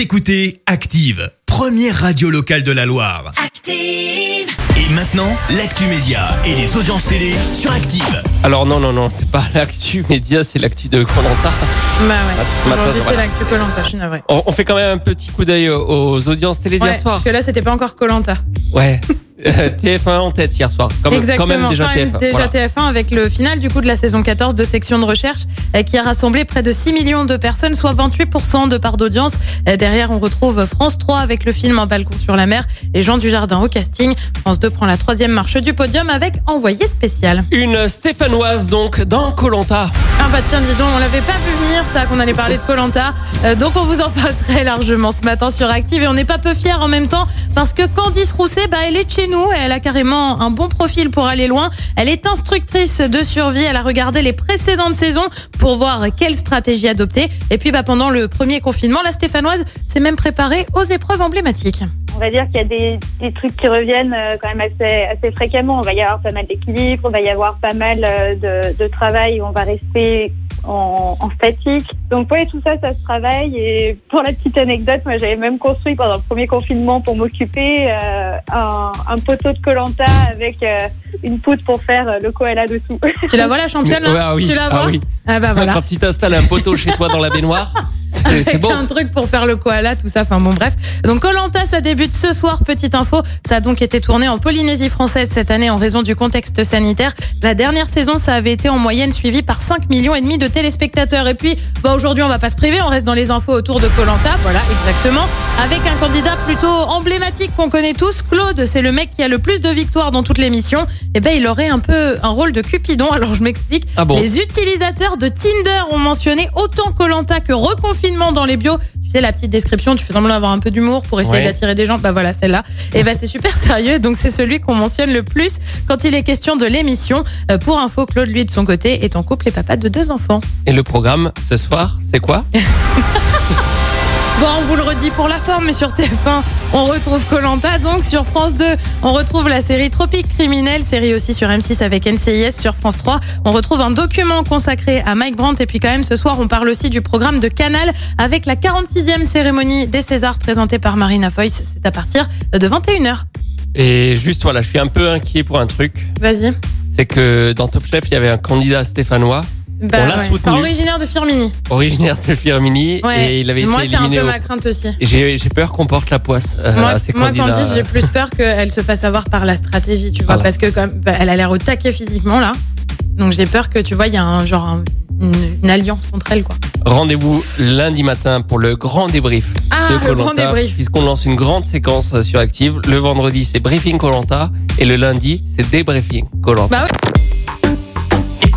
Vous écoutez Active, première radio locale de la Loire. Active. Et maintenant, l'actu média et les audiences télé sur Active. Alors non, non, non, c'est pas l'actu média, c'est l'actu de Colanta. Bah ouais. Ce matin, Aujourd'hui, c'est voilà. l'actu Colanta, je suis navrée. On, on fait quand même un petit coup d'œil aux, aux audiences télé d'hier Ouais, soir. parce que là, c'était pas encore Colanta. Ouais. Euh, TF1 en tête hier soir. Quand même, Exactement. quand même déjà Quand même TF1. déjà voilà. TF1 avec le final du coup de la saison 14 de section de recherche euh, qui a rassemblé près de 6 millions de personnes, soit 28% de part d'audience. Euh, Derrière, on retrouve France 3 avec le film Un balcon sur la mer et Jean Dujardin au casting. France 2 prend la troisième marche du podium avec Envoyé spécial. Une Stéphanoise donc dans Colanta. Ah bah tiens, dis donc, on l'avait pas vu venir ça qu'on allait parler de Colanta. donc on vous en parle très largement ce matin sur Active et on n'est pas peu fiers en même temps parce que Candice Rousset, bah elle est chez elle a carrément un bon profil pour aller loin. Elle est instructrice de survie, elle a regardé les précédentes saisons pour voir quelle stratégie adopter. Et puis bah pendant le premier confinement, la Stéphanoise s'est même préparée aux épreuves emblématiques. On va dire qu'il y a des, trucs qui reviennent euh, quand même assez, assez fréquemment. On va y avoir pas mal d'équilibre, on va y avoir pas mal euh, de, de travail où on va rester en, en statique. Donc ouais, tout ça, ça se travaille. Et pour la petite anecdote, moi j'avais même construit pendant le premier confinement pour m'occuper euh, un, un poteau de colanta avec euh, une poutre pour faire euh, le koala dessous. Tu la vois la championne là Ouais, ah oui, Tu la ah vois oui. Ah bah voilà. Quand tu t'installes un poteau chez toi dans la baignoire, c'est bon. un truc pour faire le koala, tout ça. Enfin bon, bref. Donc Colanta, ça débute ce soir. Petite info, ça a donc été tourné en Polynésie française cette année en raison du contexte sanitaire. La dernière saison, ça avait été en moyenne suivi par 5 millions et demi de téléspectateurs. Et puis, bah aujourd'hui, on va pas se priver, on reste dans les infos autour de Colanta. Voilà, exactement. Avec un candidat plutôt emblématique qu'on connaît tous, Claude. C'est le mec qui a le plus de victoires dans toutes les missions. Et ben, il aurait un peu un rôle de Cupidon. Alors je m'explique. Ah bon Les utilisateurs de Tinder ont mentionné autant Colanta que reconfinement dans les bios. Tu sais, la petite description, tu fais semblant d'avoir un peu d'humour pour essayer Ouais. d'attirer des gens. Bah voilà, celle-là. Et bah c'est super sérieux. Donc c'est celui qu'on mentionne le plus quand il est question de l'émission. Euh, pour info, Claude, lui, de son côté, est en couple et papa de deux enfants. Et le programme ce soir, c'est quoi? Bon, on vous le redit pour la forme, mais sur TF1, on retrouve Colanta. Donc sur France 2, on retrouve la série Tropique criminel, série aussi sur M6 avec NCIS. Sur France 3, on retrouve un document consacré à Mike Brandt. Et puis quand même, ce soir, on parle aussi du programme de Canal avec la 46e cérémonie des Césars présentée par Marina Foïs. C'est à partir de 21h. Et juste voilà, je suis un peu inquiet pour un truc. Vas-y. C'est que dans Top Chef, il y avait un candidat stéphanois, Bah, On l'a soutenu. Originaire de Firmini. originaire de Firmini, Ouais. et il avait Moi, été c'est un éliminé. peu au- ma crainte aussi. J'ai j'ai peur qu'on porte la poisse euh, moi, à ces moi candidats. Candice, j'ai plus peur qu'elle se fasse avoir par la stratégie, tu vois, Voilà. parce que comme bah, elle a l'air au taquet physiquement là. Donc j'ai peur que tu vois, il y a un genre un- une, une alliance contre elle quoi. Rendez-vous lundi matin pour le grand débrief Ah, de le grand Colanta, débrief. puisqu'on lance une grande séquence sur Active. Le vendredi, c'est briefing Colanta, et le lundi, c'est débriefing Colanta. Bah ouais.